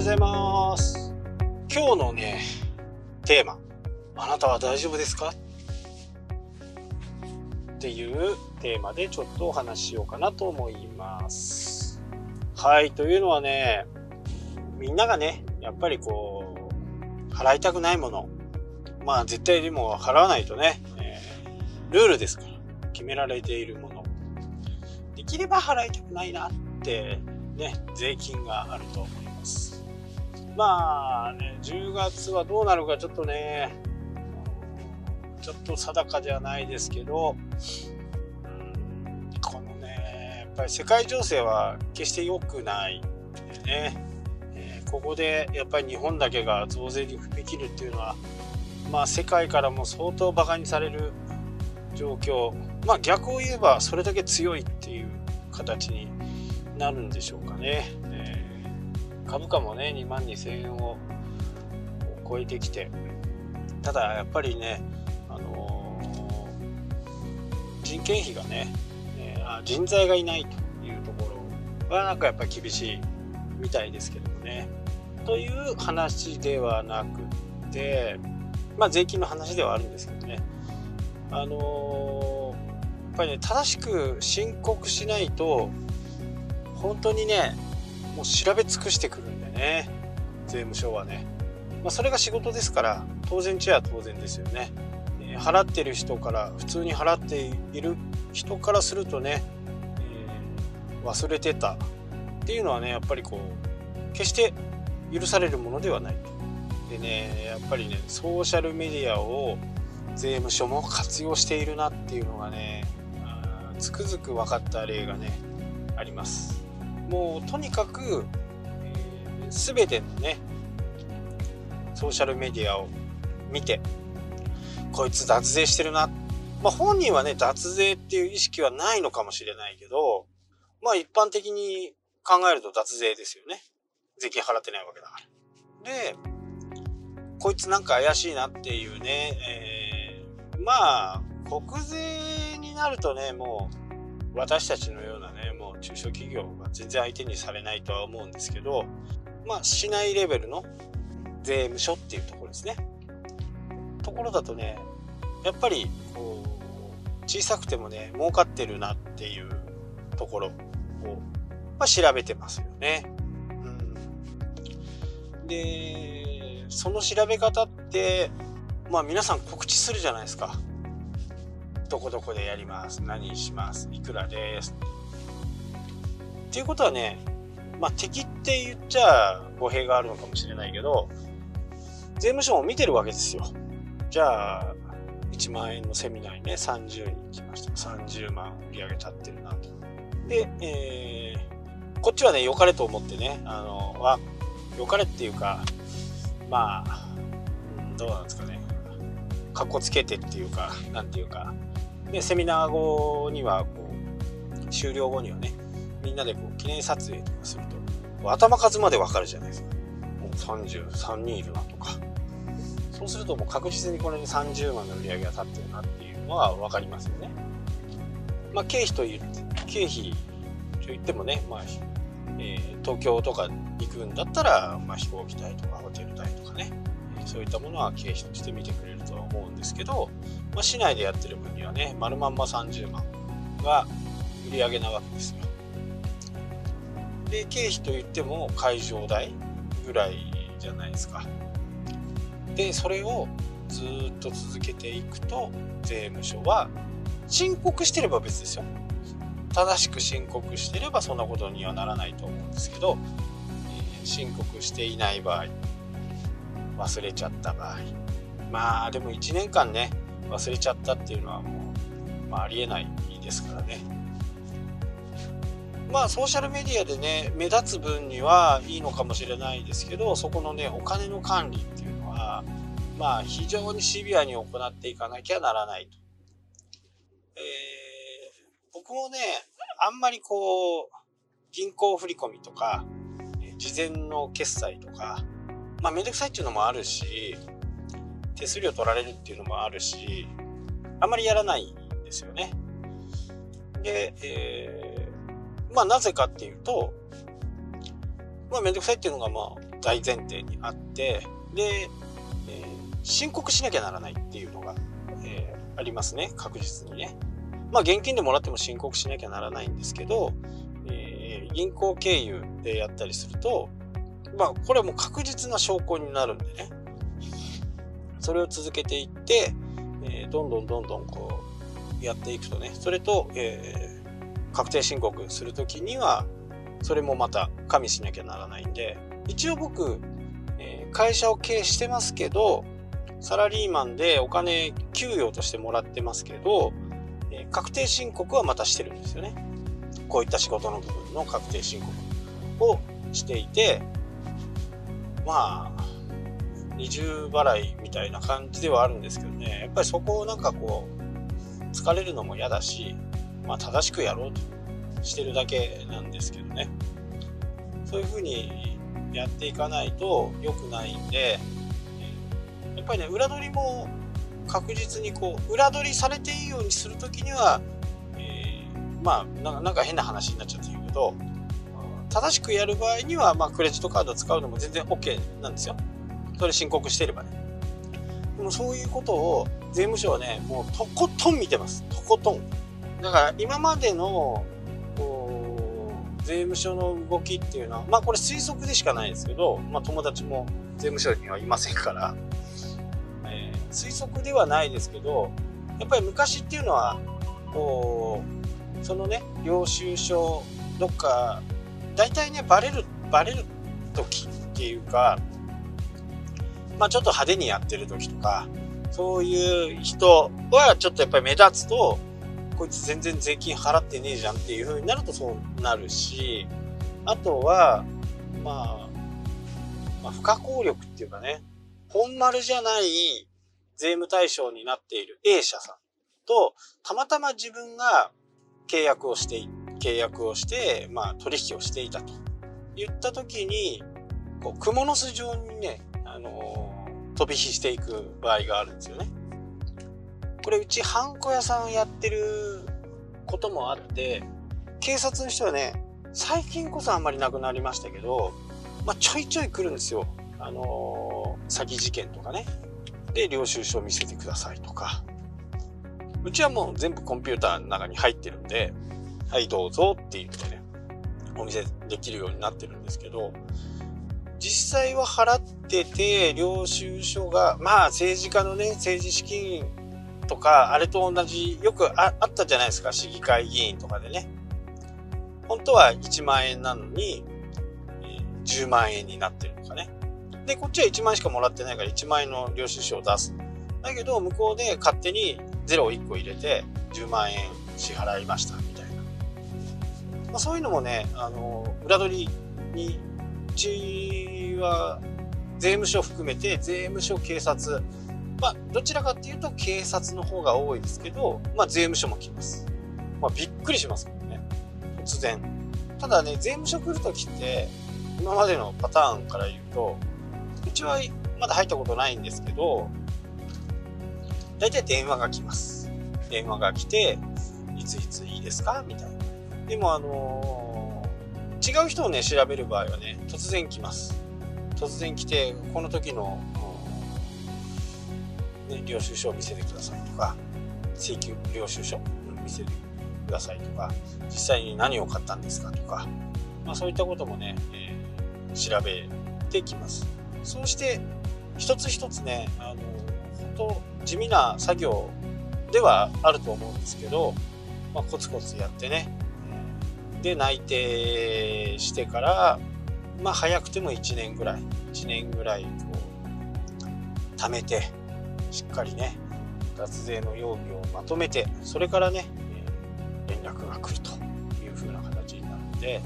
ようございます。今日のねテーマあなたは大丈夫ですか？っていうテーマでちょっとお話ししようかなと思います。はいというのはねみんながねやっぱりこう払いたくないものまあ絶対でも払わないとね、えー、ルールですから決められているもの。できれば払いたくないなってね税金があると。まあね10月はどうなるかちょっとねちょっと定かではないですけど、このねやっぱり世界情勢は決して良くないんでね、えー、ここでやっぱり日本だけが増税に踏み切るっていうのはまあ世界からも相当バカにされる状況。まあ逆を言えばそれだけ強いっていう形になるんでしょうかね、えー、株価もね2万2000円を超えてきて。ただやっぱりね、あのー、人件費がね、えー、人材がいないというところはなんかやっぱり厳しいみたいですけどもね。という話ではなくてまあ税金の話ではあるんですけどね。あのー、やっぱりね正しく申告しないと本当にねもう調べ尽くしてくるんでね。税務署はね、まあ、それが仕事ですから当然ちゃ当然ですよね、えー、払ってる人から普通に払っている人からするとね、えー、忘れてたっていうのはねやっぱりこう決して許されるものではないでねやっぱりねソーシャルメディアを税務署も活用しているなっていうのがねつくづく分かった例がねあります。もうとにかく、えー、全てのねソーシャルメディアを見てこいつ脱税してるな。まあ本人はね脱税っていう意識はないのかもしれないけどまあ一般的に考えると脱税ですよね。税金払ってないわけだから。でこいつなんか怪しいなっていうね、えー、まあ国税になるとねもう私たちのようなね中小企業が全然相手にされないとは思うんですけど、まあ、市内レベルの税務署っていうところですね。ところだとね、やっぱり、こう、小さくてもね、儲かってるなっていうところを、まあ、調べてますよね。うん。で、その調べ方って、まあ皆さん告知するじゃないですか。どこどこでやります。何します。いくらです。っていうことはね、まあ、敵って言っちゃ語弊があるのかもしれないけど、税務署も見てるわけですよ。じゃあ、1万円のセミナーにね、30人来ました。30万売り上げ立ってるなと。で、えー、こっちはね、良かれと思ってね、あの、は、良かれっていうか、まあ、どうなんですかね。かっこつけてっていうか、なんていうか、で、セミナー後には、こう、終了後にはね、みんなでこう記念撮影とかすると、頭数までわかるじゃないですか。もう33人いるなとか。そうするともう確実にこれに30万の売り上げが立ってるなっていうのは分かりますよね。まあ経費と言って、経費と言ってもね、まあ、えー、東京とか行くんだったら、まあ、飛行機代とかホテル代とかね、そういったものは経費として見てくれるとは思うんですけど、まあ、市内でやってる分にはね、丸まんま30万が売り上げなわけですよ。で経費といっても会場代ぐらいじゃないですか。でそれをずっと続けていくと税務署は申告してれば別ですよ。正しく申告してればそんなことにはならないと思うんですけど、えー、申告していない場合忘れちゃった場合。まあでも1年間ね忘れちゃったっていうのはもう、まあ、ありえないですからね。まあソーシャルメディアでね目立つ分にはいいのかもしれないですけどそこのねお金の管理っていうのはまあ非常にシビアに行っていかなきゃならないと。えー、僕もねあんまりこう銀行振込とか事前の決済とかまあめんどくさいっていうのもあるし手数料取られるっていうのもあるしあんまりやらないんですよね。で、えーまあなぜかっていうと、まあめんどくさいっていうのがまあ大前提にあって、で、えー、申告しなきゃならないっていうのが、えー、ありますね、確実にね。まあ、現金でもらっても申告しなきゃならないんですけど、えー、銀行経由でやったりすると、まあ、これはもう確実な証拠になるんでね。それを続けていって、えー、どんどんどんどんこう、やっていくとね、それと、え、確定申告するときには、それもまた加味しなきゃならないんで、一応僕、えー、会社を経営してますけど、サラリーマンでお金給与としてもらってますけど、えー、確定申告はまたしてるんですよね。こういった仕事の部分の確定申告をしていて、まあ、二重払いみたいな感じではあるんですけどね、やっぱりそこをなんかこう、疲れるのも嫌だし、まあ正しくやろうとしてるだけなんですけどね。そういうふうにやっていかないと良くないんで、やっぱりね、裏取りも確実にこう、裏取りされていいようにするときには、えー、まあなんか変な話になっちゃってるけど、正しくやる場合には、まあ、クレジットカード使うのも全然 OK なんですよ。それ申告してればね。でもそういうことを税務署はね、もうとことん見てます。とことん。だから今までの税務署の動きっていうのは、まあこれ推測でしかないですけど、まあ友達も税務署にはいませんから、えー、推測ではないですけど、やっぱり昔っていうのは、こう、そのね、領収書、どっか、大体ね、バレる、バレる時っていうか、まあちょっと派手にやってる時とか、そういう人はちょっとやっぱり目立つと、こいつ全然税金払ってねえじゃんっていう風になるとそうなるし、あとは、まあ、まあ、不可抗力っていうかね、本丸じゃない税務対象になっている A 社さんと、たまたま自分が契約をして、契約をして、まあ取引をしていたと言った時に、こう、蜘蛛の巣状にね、あの、飛び火していく場合があるんですよね。これうちハンコ屋さんやってることもあって、警察の人はね、最近こそあんまりなくなりましたけど、まあ、ちょいちょい来るんですよ。あのー、詐欺事件とかね。で、領収書を見せてくださいとか。うちはもう全部コンピューターの中に入ってるんで、はいどうぞって言ってね、お見せできるようになってるんですけど、実際は払ってて、領収書が、まあ政治家のね、政治資金とか、あれと同じ、よくあったじゃないですか、市議会議員とかでね。本当は1万円なのに、え10万円になってるとかね。で、こっちは1万円しかもらってないから1万円の領収書を出す。だけど、向こうで勝手に0を1個入れて10万円支払いましたみたいな。まあ、そういうのもね、あの、裏取りに、うちは税務署含めて税務署、警察、まあ、どちらかっていうと警察の方が多いですけど、まあ、税務署も来ます。まあ、びっくりしますけどね。突然。ただね、税務署来るときって、今までのパターンから言うと、うちはまだ入ったことないんですけど、大体電話が来ます。電話が来て、いついついいですかみたいな。でもあのー、違う人をね、調べる場合はね、突然来ます。突然来て、この時のね、領収書を見せてくださいとか、請求領収書見せてくださいとか、実際に何を買ったんですかとか、まあ、そういったこともね、えー、調べてきます。そうして、一つ一つね、あの、本当地味な作業ではあると思うんですけど、まあ、コツコツやってね、で、内定してから、まあ、早くても1年ぐらい、1年ぐらい、こう、貯めて、しっかりね、脱税の容疑をまとめて、それからね、連絡が来るという風な形になるので、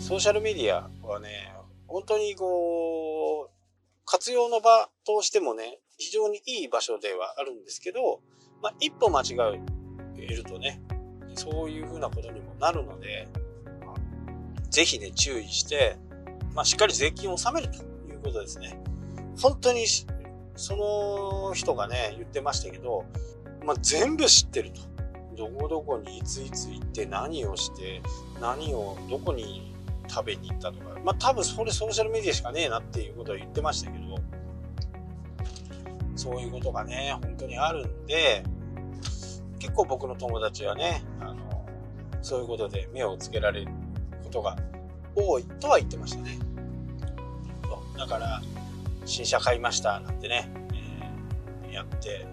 ソーシャルメディアはね、本当にこう、活用の場としてもね、非常にいい場所ではあるんですけど、まあ、一歩間違えるとね、そういう風なことにもなるので、ぜひね、注意して、まあ、しっかり税金を納めるということですね。本当にその人がね、言ってましたけど、まあ、全部知ってると。どこどこにいついつ行って何をして、何をどこに食べに行ったとか、まあ多分それソーシャルメディアしかねえなっていうことを言ってましたけど、そういうことがね、本当にあるんで、結構僕の友達はね、あの、そういうことで目をつけられることが多いとは言ってましたね。だから、新車買いましたなんてね、えー、やって、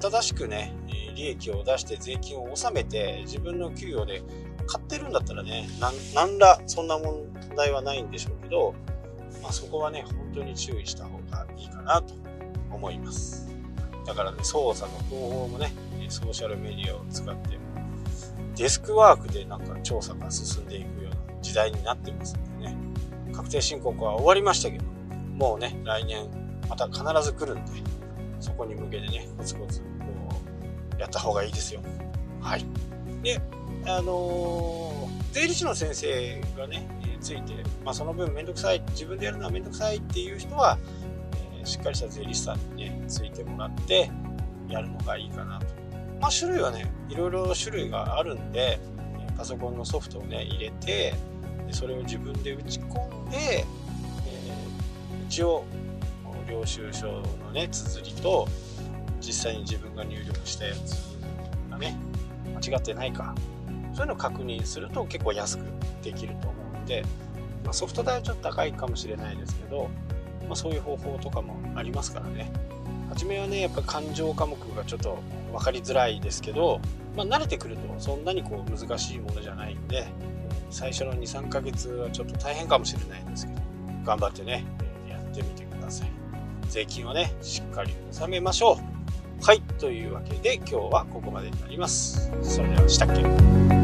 正しくね、利益を出して税金を納めて自分の給与で買ってるんだったらね、なんらそんな問題はないんでしょうけど、まあ、そこはね、本当に注意した方がいいかなと思います。だからね、操作の方法もね、ソーシャルメディアを使って、デスクワークでなんか調査が進んでいくような時代になってますんでね、確定申告は終わりましたけど、もうね、来年また必ず来るんで、そこに向けてね、コツコツこうやった方がいいですよ。はい。で、あのー、税理士の先生がね、えついて、まあ、その分めんどくさい、自分でやるのはめんどくさいっていう人は、えー、しっかりした税理士さんにね、ついてもらって、やるのがいいかなと。まあ、種類はね、いろいろ種類があるんで、パソコンのソフトをね、入れて、それを自分で打ち込んで、えー、一応、領収書のね、綴りと、実際に自分が入力したやつがね、間違ってないか、そういうのを確認すると結構安くできると思うので、まあ、ソフト代はちょっと高いかもしれないですけど、まあ、そういう方法とかもありますからね。初めはね、やっぱ感情科目がちょっと分かりづらいですけど、まあ、慣れてくるとそんなにこう難しいものじゃないんで、最初の2、3ヶ月はちょっと大変かもしれないんですけど、頑張ってね、ってみてください。税金をね、しっかり納めましょう。はい、というわけで今日はここまでになります。それではしたっけ？